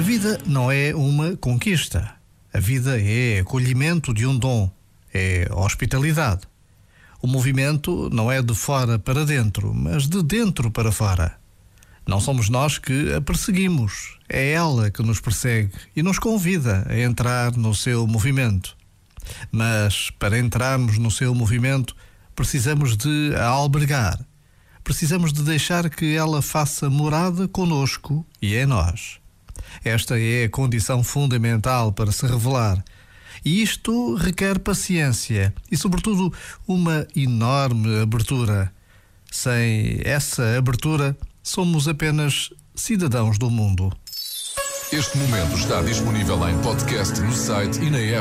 vida não é uma conquista. A vida é acolhimento de um dom, é hospitalidade. O movimento não é de fora para dentro, mas de dentro para fora. Não somos nós que a perseguimos, é ela que nos persegue e nos convida a entrar no seu movimento. Mas para entrarmos no seu movimento, precisamos de a albergar. Precisamos de deixar que ela faça morada conosco e em nós. Esta é a condição fundamental para se revelar. E isto requer paciência e, sobretudo, uma enorme abertura. Sem essa abertura, somos apenas cidadãos do mundo. Este momento está disponível em podcast no site e na app.